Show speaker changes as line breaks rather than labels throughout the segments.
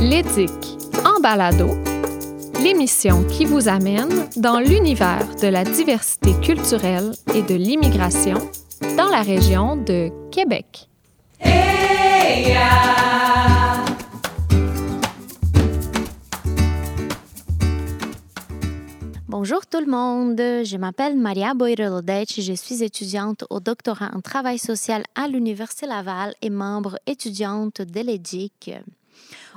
L'éthique en balado, l'émission qui vous amène dans l'univers de la diversité culturelle et de l'immigration dans la région de Québec.
Bonjour tout le monde, je m'appelle Maria Boyrelodec, je suis étudiante au doctorat en travail social à l'Université Laval et membre étudiante de l'EDIC.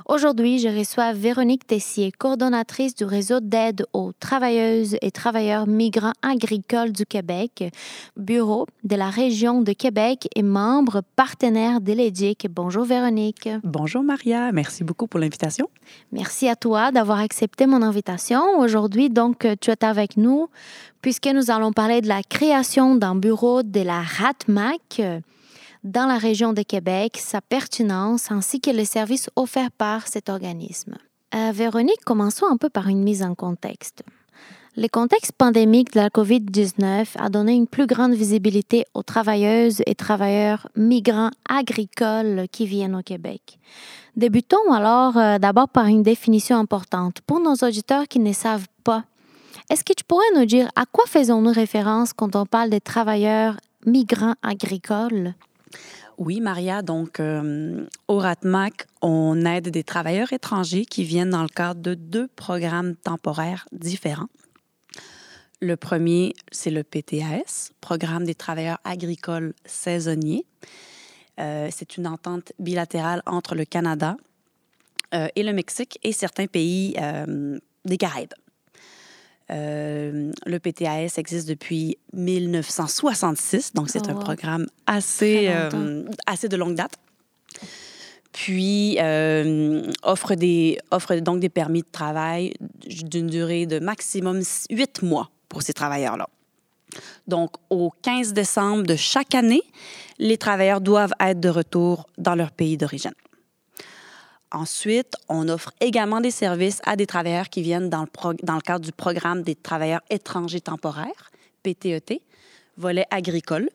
Aujourd'hui, je reçois Véronique Tessier, coordonnatrice du réseau d'aide aux travailleuses et travailleurs migrants agricoles du Québec, bureau de la région de Québec et membre partenaire de l'EDIC. Bonjour Véronique.
Bonjour Maria, merci beaucoup pour l'invitation.
Merci à toi d'avoir accepté mon invitation. Aujourd'hui, donc, tu es avec nous puisque nous allons parler de la création d'un bureau de la RATMAC dans la région de Québec, sa pertinence ainsi que les services offerts par cet organisme. Euh, Véronique, commençons un peu par une mise en contexte. Le contexte pandémique de la COVID-19 a donné une plus grande visibilité aux travailleuses et travailleurs migrants agricoles qui viennent au Québec. Débutons alors euh, d'abord par une définition importante pour nos auditeurs qui ne savent pas. Est-ce que tu pourrais nous dire à quoi faisons-nous référence quand on parle des travailleurs migrants agricoles?
Oui, Maria. Donc, euh, au RATMAC, on aide des travailleurs étrangers qui viennent dans le cadre de deux programmes temporaires différents. Le premier, c'est le PTAS, Programme des travailleurs agricoles saisonniers. Euh, c'est une entente bilatérale entre le Canada euh, et le Mexique et certains pays des Caraïbes. Euh, le PTAS existe depuis 1966, donc c'est un oh, programme assez, euh, assez de longue date. Puis euh, offre, des, offre donc des permis de travail d'une durée de maximum huit mois pour ces travailleurs-là. Donc, au 15 décembre de chaque année, les travailleurs doivent être de retour dans leur pays d'origine. Ensuite, on offre également des services à des travailleurs qui viennent dans le, cadre du programme des travailleurs étrangers temporaires, PTET, e volet agricole.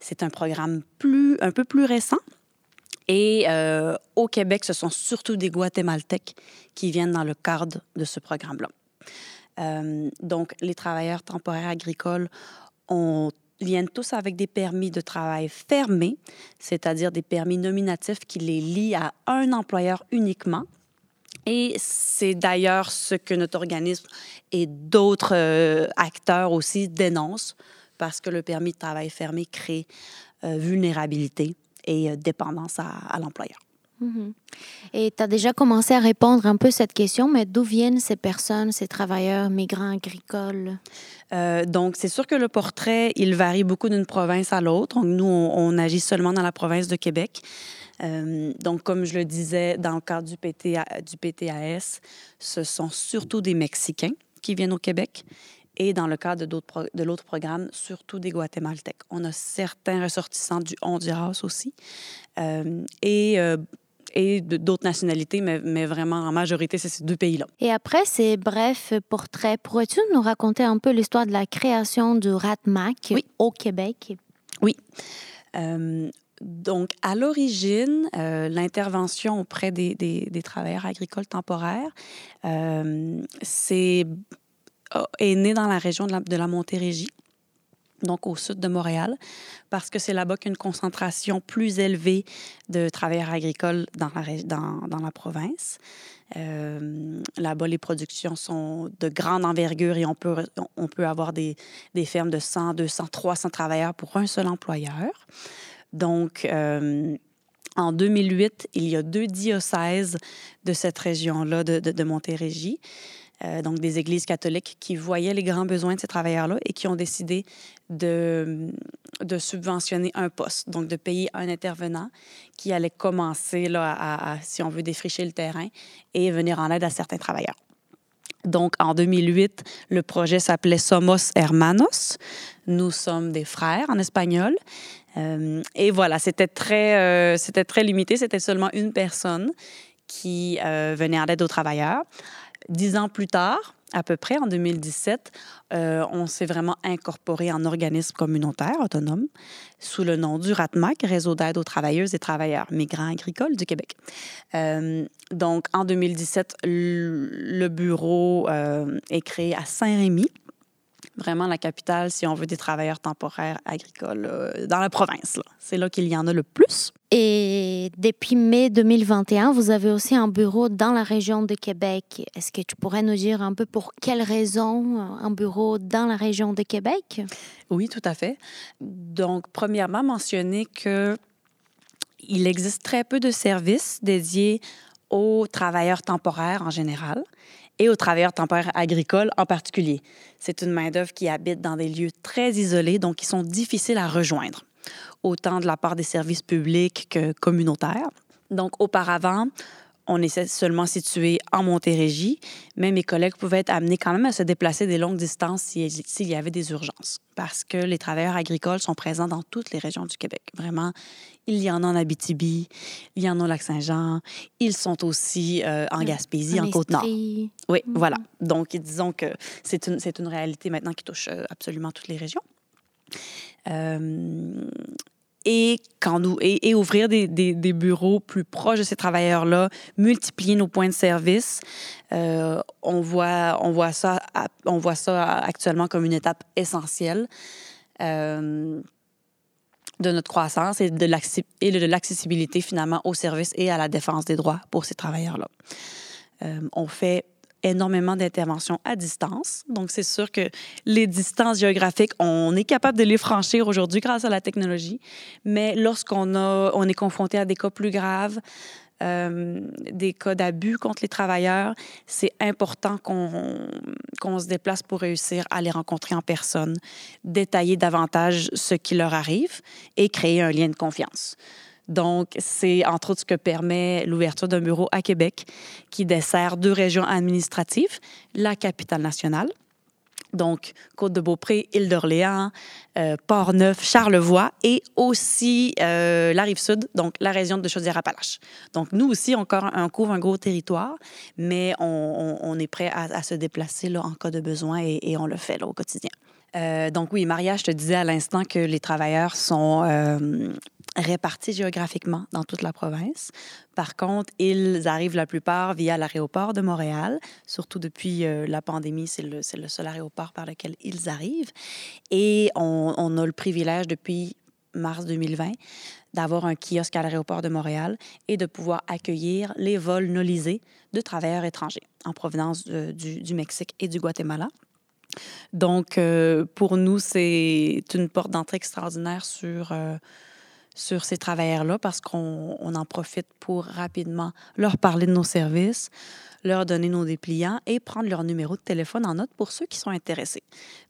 C'est un programme plus, un peu plus récent. Et euh, au Québec, ce sont surtout des Guatémaltèques qui viennent dans le cadre de ce programme-là. Euh, donc, les travailleurs temporaires agricoles ont viennent tous avec des permis de travail fermés, c'est-à-dire des permis nominatifs qui les lient à un employeur uniquement. Et c'est d'ailleurs ce que notre organisme et d'autres euh, acteurs aussi dénoncent, parce que le permis de travail fermé crée euh, vulnérabilité et euh, dépendance à l'employeur.
Mhm. Et tu as déjà commencé à répondre un peu cette question, mais d'où viennent ces personnes, ces travailleurs migrants agricoles?
Euh, donc, c'est sûr que le portrait, il varie beaucoup d'une province à l'autre. Nous, on, agit seulement dans la province de Québec. Euh, donc, comme je le disais, dans le cadre du PTAS, ce sont surtout des Mexicains qui viennent au Québec et dans le cadre de l'autre programme, surtout des Guatémaltèques. On a certains ressortissants du Honduras aussi. Euh, et et d'autres nationalités, mais, mais, vraiment en majorité, c'est ces deux pays-là.
Et après ces brefs portraits, pourrais-tu nous raconter un peu l'histoire de la création du RATMAC au Québec?
Oui. Euh, donc, à l'origine, euh, l'intervention auprès des, des, des, travailleurs agricoles temporaires, euh, c'est est née dans la région de la, de la Montérégie donc au sud de Montréal, parce que c'est là-bas qu'il y a une concentration plus élevée de travailleurs agricoles dans la, province. Euh, là-bas, les productions sont de grande envergure et on peut, on peut avoir des, fermes de 100, 200, 300 travailleurs pour un seul employeur. Donc, euh, en 2008, il y a deux diocèses de cette région-là de, de, de Montérégie. Euh, donc des églises catholiques qui voyaient les grands besoins de ces travailleurs-là et qui ont décidé de, de subventionner un poste, donc de payer un intervenant qui allait commencer, là, à, si on veut, défricher le terrain et venir en aide à certains travailleurs. Donc, en 2008, le projet s'appelait Somos Hermanos. Nous sommes des frères en espagnol. Euh, et voilà, c'était très, euh, c'était très limité. C'était seulement une personne qui venait en aide aux travailleurs. Dix ans plus tard, à peu près en 2017, euh, on s'est vraiment incorporé en organisme communautaire autonome sous le nom du RATMAC, Réseau d'aide aux travailleuses et travailleurs migrants agricoles du Québec. Euh, donc, en 2017, le bureau euh, est créé à Saint-Rémy, vraiment la capitale, si on veut, des travailleurs temporaires agricoles dans la province. C'est là, qu'il y en a le plus.
Et depuis mai 2021, vous avez aussi un bureau dans la région de Québec. Est-ce que tu pourrais nous dire un peu pour quelles raisons un bureau dans la région de Québec?
Oui, tout à fait. Donc, premièrement, mentionner que il existe très peu de services dédiés aux travailleurs temporaires en général et aux travailleurs temporaires agricoles en particulier. C'est une main-d'œuvre qui habite dans des lieux très isolés, donc qui sont difficiles à rejoindre, autant de la part des services publics que communautaires. Donc, auparavant, on était seulement situé en Montérégie, mais mes collègues pouvaient être amenés quand même à se déplacer des longues distances s'il y avait des urgences, parce que les travailleurs agricoles sont présents dans toutes les régions du Québec. Vraiment, il y en a en Abitibi, il y en a au Lac-Saint-Jean, ils sont aussi euh, en Gaspésie, en, Côte-Nord. Oui, voilà. Donc, disons que c'est une, une réalité maintenant qui touche euh, absolument toutes les régions. Euh, et, ouvrir des, bureaux plus proches de ces travailleurs-là, multiplier nos points de service. Euh, on, voit, ça, actuellement comme une étape essentielle euh, de notre croissance et de l'accessibilité finalement aux services et à la défense des droits pour ces travailleurs-là. On fait énormément d'interventions à distance. Donc, c'est sûr que les distances géographiques, on est capable de les franchir aujourd'hui grâce à la technologie. Mais lorsqu'on on est confronté à des cas plus graves, euh, des cas d'abus contre les travailleurs, c'est important qu'on qu'on se déplace pour réussir à les rencontrer en personne, détailler davantage ce qui leur arrive et créer un lien de confiance. Donc, c'est entre autres ce que permet l'ouverture d'un bureau à Québec qui dessert deux régions administratives, la capitale nationale, donc Côte-de-Beaupré, Île-d'Orléans, euh, Port-Neuf, Charlevoix et aussi euh, la Rive-Sud, donc la région de Chaudière-Appalaches. Donc nous aussi, on couvre un gros territoire, mais on, est prêt à, se déplacer en cas de besoin et, on le fait au quotidien. Euh, donc oui, Maria, je te disais à l'instant que les travailleurs sont répartis géographiquement dans toute la province. Par contre, ils arrivent la plupart via l'aéroport de Montréal. Surtout depuis euh, la pandémie, c'est le, le, seul aéroport par lequel ils arrivent. Et on, on a le privilège depuis mars 2020 d'avoir un kiosque à l'aéroport de Montréal et de pouvoir accueillir les vols nolisés de travailleurs étrangers en provenance du, du, Mexique et du Guatemala. Donc, euh, pour nous, c'est une porte d'entrée extraordinaire sur... Euh, sur ces travailleurs-là parce qu'on en profite pour rapidement leur parler de nos services, leur donner nos dépliants et prendre leur numéro de téléphone en note pour ceux qui sont intéressés.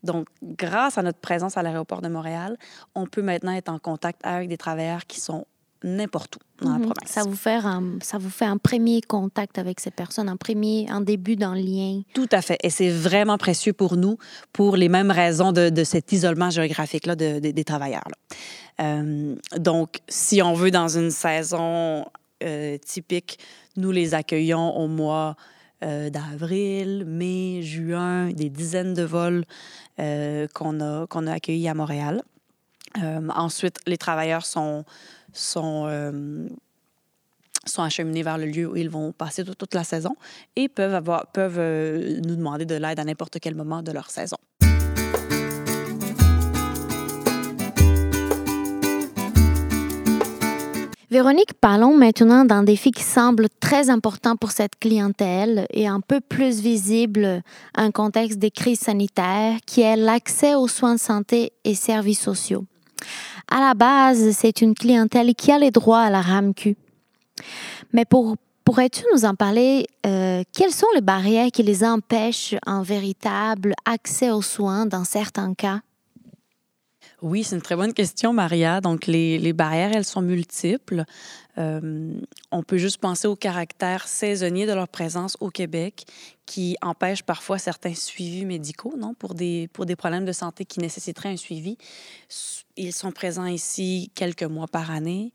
Donc, grâce à notre présence à l'aéroport de Montréal, on peut maintenant être en contact avec des travailleurs qui sont n'importe où dans la mhm. province.
Ça vous, fait un, ça vous fait un premier contact avec ces personnes, un premier, un début d'un lien.
Tout à fait. Et c'est vraiment précieux pour nous pour les mêmes raisons de, de cet isolement géographique-là de, des travailleurs. Euh, donc, si on veut, dans une saison euh, typique, nous les accueillons au mois euh, d'avril, mai, juin, des dizaines de vols qu'on a, qu'on a accueillis à Montréal. Ensuite, les travailleurs sont sont, euh, sont acheminés vers le lieu où ils vont passer toute, la saison et peuvent, avoir, peuvent euh, nous demander de l'aide à n'importe quel moment de leur saison.
Véronique, parlons maintenant d'un défi qui semble très important pour cette clientèle et un peu plus visible un contexte des crises sanitaires, qui est l'accès aux soins de santé et services sociaux. À la base, c'est une clientèle qui a les droits à la RAMQ. Mais pour, pourrais-tu nous en parler? Euh, quelles sont les barrières qui les empêchent un véritable accès aux soins dans certains cas?
Oui, c'est une très bonne question, Maria. Donc, les, les barrières, elles sont multiples. Euh, on peut juste penser au caractère saisonnier de leur présence au Québec qui empêche parfois certains suivis médicaux, non, pour des, pour des problèmes de santé qui nécessiteraient un suivi. Ils sont présents ici quelques mois par année.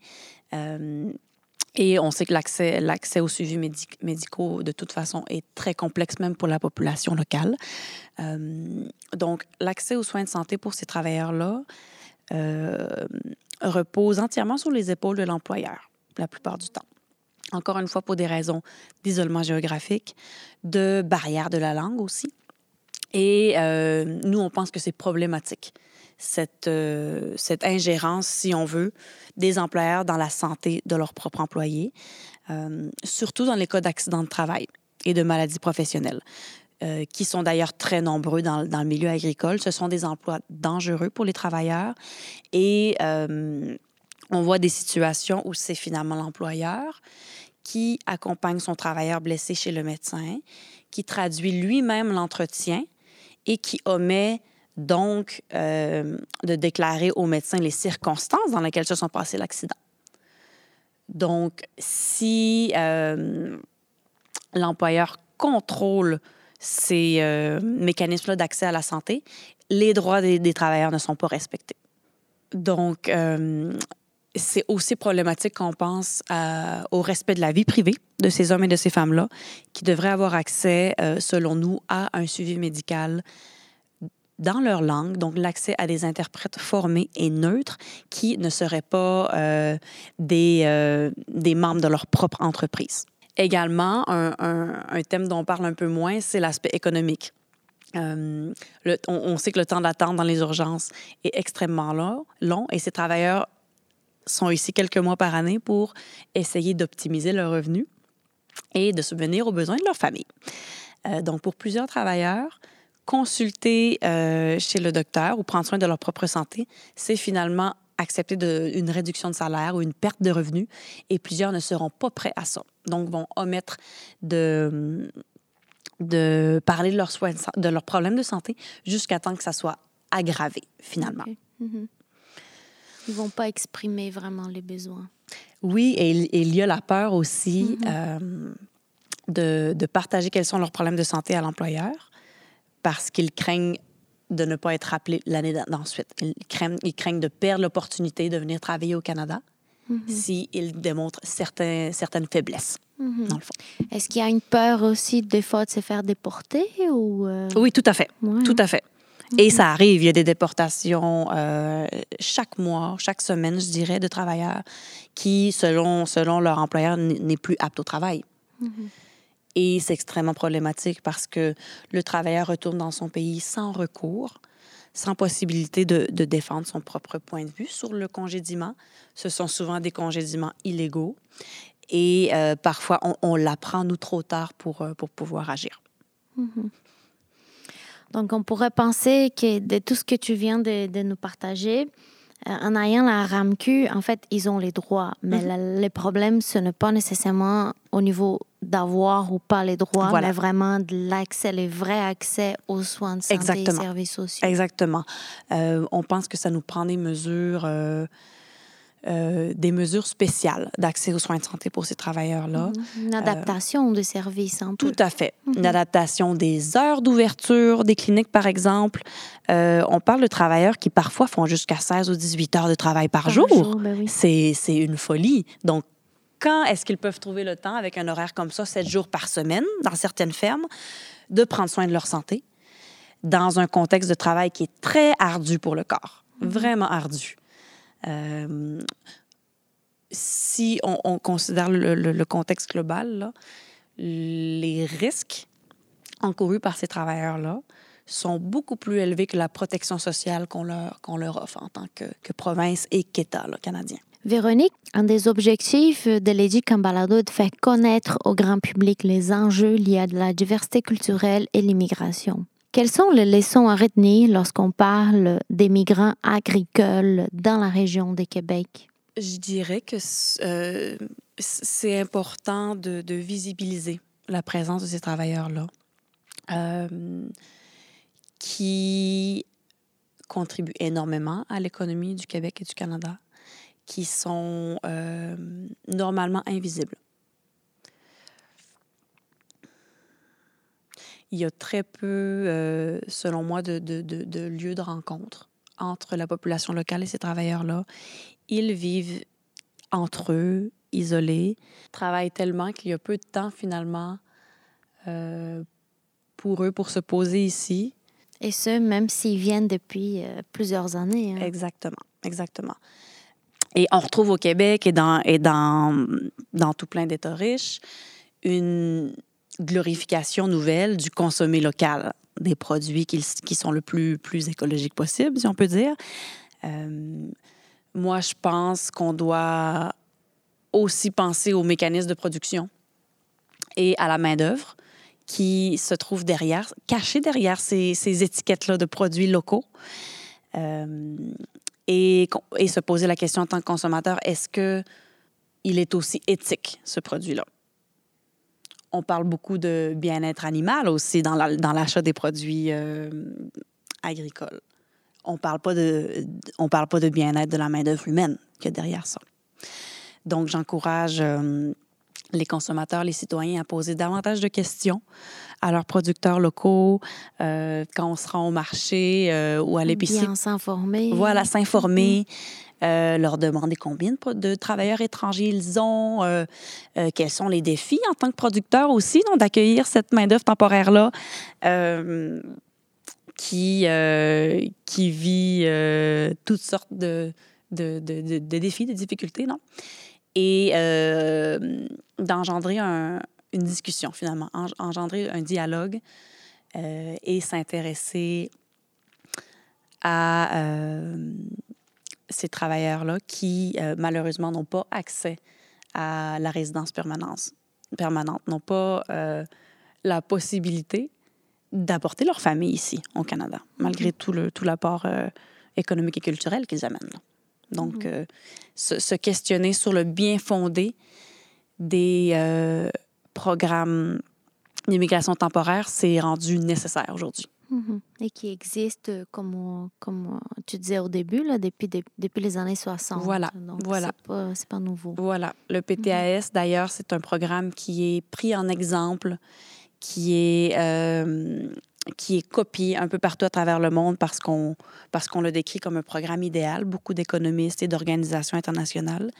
Euh, Et on sait que l'accès, l'accès aux suivis médicaux, de toute façon, est très complexe, même pour la population locale. Euh, donc, l'accès aux soins de santé pour ces travailleurs-là euh, repose entièrement sur les épaules de l'employeur, la plupart du temps. Encore une fois, pour des raisons d'isolement géographique, de barrière de la langue aussi. Et euh, nous, on pense que c'est problématique cette, euh, cette ingérence, si on veut, des employeurs dans la santé de leurs propres employés, euh, surtout dans les cas d'accidents de travail et de maladies professionnelles. Euh, qui sont d'ailleurs très nombreux dans, le milieu agricole. Ce sont des emplois dangereux pour les travailleurs et on voit des situations où c'est finalement l'employeur qui accompagne son travailleur blessé chez le médecin, qui traduit lui-même l'entretien et qui omet donc euh, de déclarer au médecin les circonstances dans lesquelles se sont passés l'accident. Donc, si euh, l'employeur contrôle ces euh, mécanismes-là d'accès à la santé, les droits des, travailleurs ne sont pas respectés. Donc, c'est aussi problématique qu'on pense au respect de la vie privée de ces hommes et de ces femmes-là, qui devraient avoir accès, selon nous, à un suivi médical dans leur langue, donc l'accès à des interprètes formés et neutres qui ne seraient pas euh, des, euh, des membres de leur propre entreprise. Également, un, thème dont on parle un peu moins, c'est l'aspect économique. Euh, on, sait que le temps d'attente dans les urgences est extrêmement long, long et ces travailleurs sont ici quelques mois par année pour essayer d'optimiser leurs revenus et de subvenir aux besoins de leur famille. donc, pour plusieurs travailleurs, consulter euh, chez le docteur ou prendre soin de leur propre santé, c'est finalement accepter de, une réduction de salaire ou une perte de revenus et plusieurs ne seront pas prêts à ça. Donc, vont omettre de, de parler de leurs soins, de leurs problèmes de santé jusqu'à temps que ça soit aggravé, finalement.
Mhm. Ils vont pas exprimer vraiment les besoins.
Oui, et, il y a la peur aussi mhm. euh, de, de, partager quels sont leurs problèmes de santé à l'employeur parce qu'ils craignent de ne pas être appelés l'année d'ensuite. Ils craignent, ils craignent de perdre l'opportunité de venir travailler au Canada mm-hmm. s'ils démontrent certains, certaines faiblesses. Mm-hmm. Le fond.
Est-ce qu'il y a une peur aussi des fois de se faire déporter ou euh?
Oui, tout à fait, tout à fait. Et mm-hmm. ça arrive, il y a des déportations euh, chaque mois, chaque semaine, je dirais, de travailleurs qui, selon, selon leur employeur, n'est plus apte au travail. Et c'est extrêmement problématique parce que le travailleur retourne dans son pays sans recours, sans possibilité de, défendre son propre point de vue sur le congédiement. Ce sont souvent des congédiements illégaux et euh, parfois on, l'apprend, nous, trop tard pour, euh, pour pouvoir agir.
Mm-hmm. Donc, on pourrait penser que de tout ce que tu viens de, de nous partager, euh, en ayant la RAMQ, en fait, ils ont les droits, mais mm-hmm. le problème, ce n'est pas nécessairement au niveau d'avoir ou pas les droits, mais vraiment de l'accès, le vrai accès aux soins de santé et services sociaux.
Exactement. Euh, on pense que ça nous prend des mesures, euh, euh, des mesures spéciales d'accès aux soins de santé pour ces travailleurs-là.
Mhm. Une adaptation des services, un
peu. Tout à fait. Une mhm. adaptation des heures d'ouverture des cliniques, par exemple. on parle de travailleurs qui parfois font jusqu'à 16 ou 18 heures de travail par, jour. jour ben oui. C'est une folie. Donc, quand est-ce qu'ils peuvent trouver le temps, avec un horaire comme ça, sept jours par semaine, dans certaines fermes, de prendre soin de leur santé, dans un contexte de travail qui est très ardu pour le corps, mhm. vraiment ardu. Euh, si on, considère le, contexte global, là, les risques encourus par ces travailleurs-là sont beaucoup plus élevés que la protection sociale qu'on leur, qu'on leur offre en tant que, que province et qu'État canadien.
Véronique, un des objectifs de l'éduc en balado est de faire connaître au grand public les enjeux liés à la diversité culturelle et l'immigration. Quelles sont les leçons à retenir lorsqu'on parle des migrants agricoles dans la région de Québec?
Je dirais que euh, c'est important de, visibiliser la présence de ces travailleurs-là euh, qui contribuent énormément à l'économie du Québec et du Canada qui sont euh, normalement invisibles. Il y a très peu, euh, selon moi, de, de, de, lieux de rencontre entre la population locale et ces travailleurs-là. Ils vivent entre eux isolés, travaillent tellement qu'il y a peu de temps finalement euh, pour eux pour se poser ici.
Et ce, même s'ils viennent depuis euh, plusieurs années. hein.
Exactement, exactement. Et on retrouve au Québec et dans, et dans, dans tout plein d'États riches une glorification nouvelle du consommé local, des produits qui, sont le plus, plus écologique possible, si on peut dire. Euh, moi, je pense qu'on doit aussi penser aux mécanismes de production et à la main-d'œuvre qui se trouve derrière, cachée derrière ces, ces étiquettes-là de produits locaux. Euh, et, se poser la question en tant que consommateur, est-ce que il est aussi éthique, ce produit-là? On parle beaucoup de bien-être animal aussi dans la- dans l'achat des produits euh, agricoles. On parle pas de, de bien-être de la main-d'œuvre humaine qu'il y a derrière ça. Donc, j'encourage euh, les consommateurs, les citoyens à poser davantage de questions à leurs producteurs locaux euh, quand on se rend au marché euh, ou à l'épicerie.
Bien s'informer.
Voilà, s'informer, euh, leur demander combien de, travailleurs étrangers ils ont, quels sont les défis en tant que producteur aussi, d'accueillir cette main-d'œuvre temporaire-là qui, qui vit toutes sortes de- de- de défis, de difficultés, non? Et euh, d'engendrer un- une discussion, finalement, en- engendrer un dialogue euh, et s'intéresser à euh, ces travailleurs-là qui, malheureusement, n'ont pas accès à la résidence permanente, n'ont pas la possibilité d'apporter leur famille ici, au Canada, malgré tout tout l'apport euh, économique et culturel qu'ils amènent. Donc, euh, se, se questionner sur le bien fondé des euh, programmes d'immigration temporaire, c'est rendu nécessaire aujourd'hui.
Mhm. Et qui existe, euh, comme, on- comme tu disais au début, là, depuis, de- depuis les années 60.
Voilà,
Donc,
voilà.
c'est pas, nouveau.
Voilà. Le PTAS, d'ailleurs, c'est un programme qui est pris en exemple, qui est, euh, qui est copié un peu partout à travers le monde parce qu'on parce qu'on le décrit comme un programme idéal. Beaucoup d'économistes et d'organisations internationales.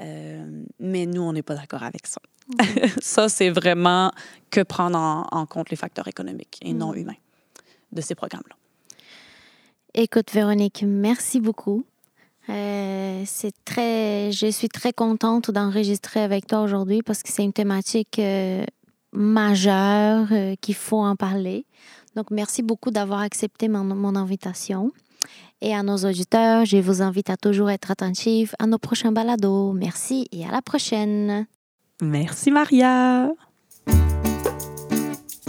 Euh, mais nous, on n'est pas d'accord avec ça. ça, c'est vraiment que prendre en, en compte les facteurs économiques et non
Mm.
humains de ces programmes-là.
Écoute, Véronique, merci beaucoup. Euh, c'est très, je suis très contente d'enregistrer avec toi aujourd'hui parce que c'est une thématique euh, majeure euh, qu'il faut en parler. Donc, merci beaucoup d'avoir accepté mon, mon invitation. Et à nos auditeurs, je vous invite à toujours être attentifs à nos prochains balados. Merci et à la prochaine.
Merci, Maria.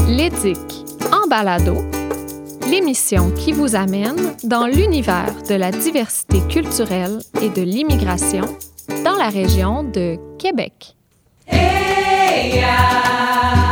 L'éthique en balado, l'émission qui vous amène dans l'univers de la diversité culturelle et de l'immigration dans la région de Québec.
Et areia.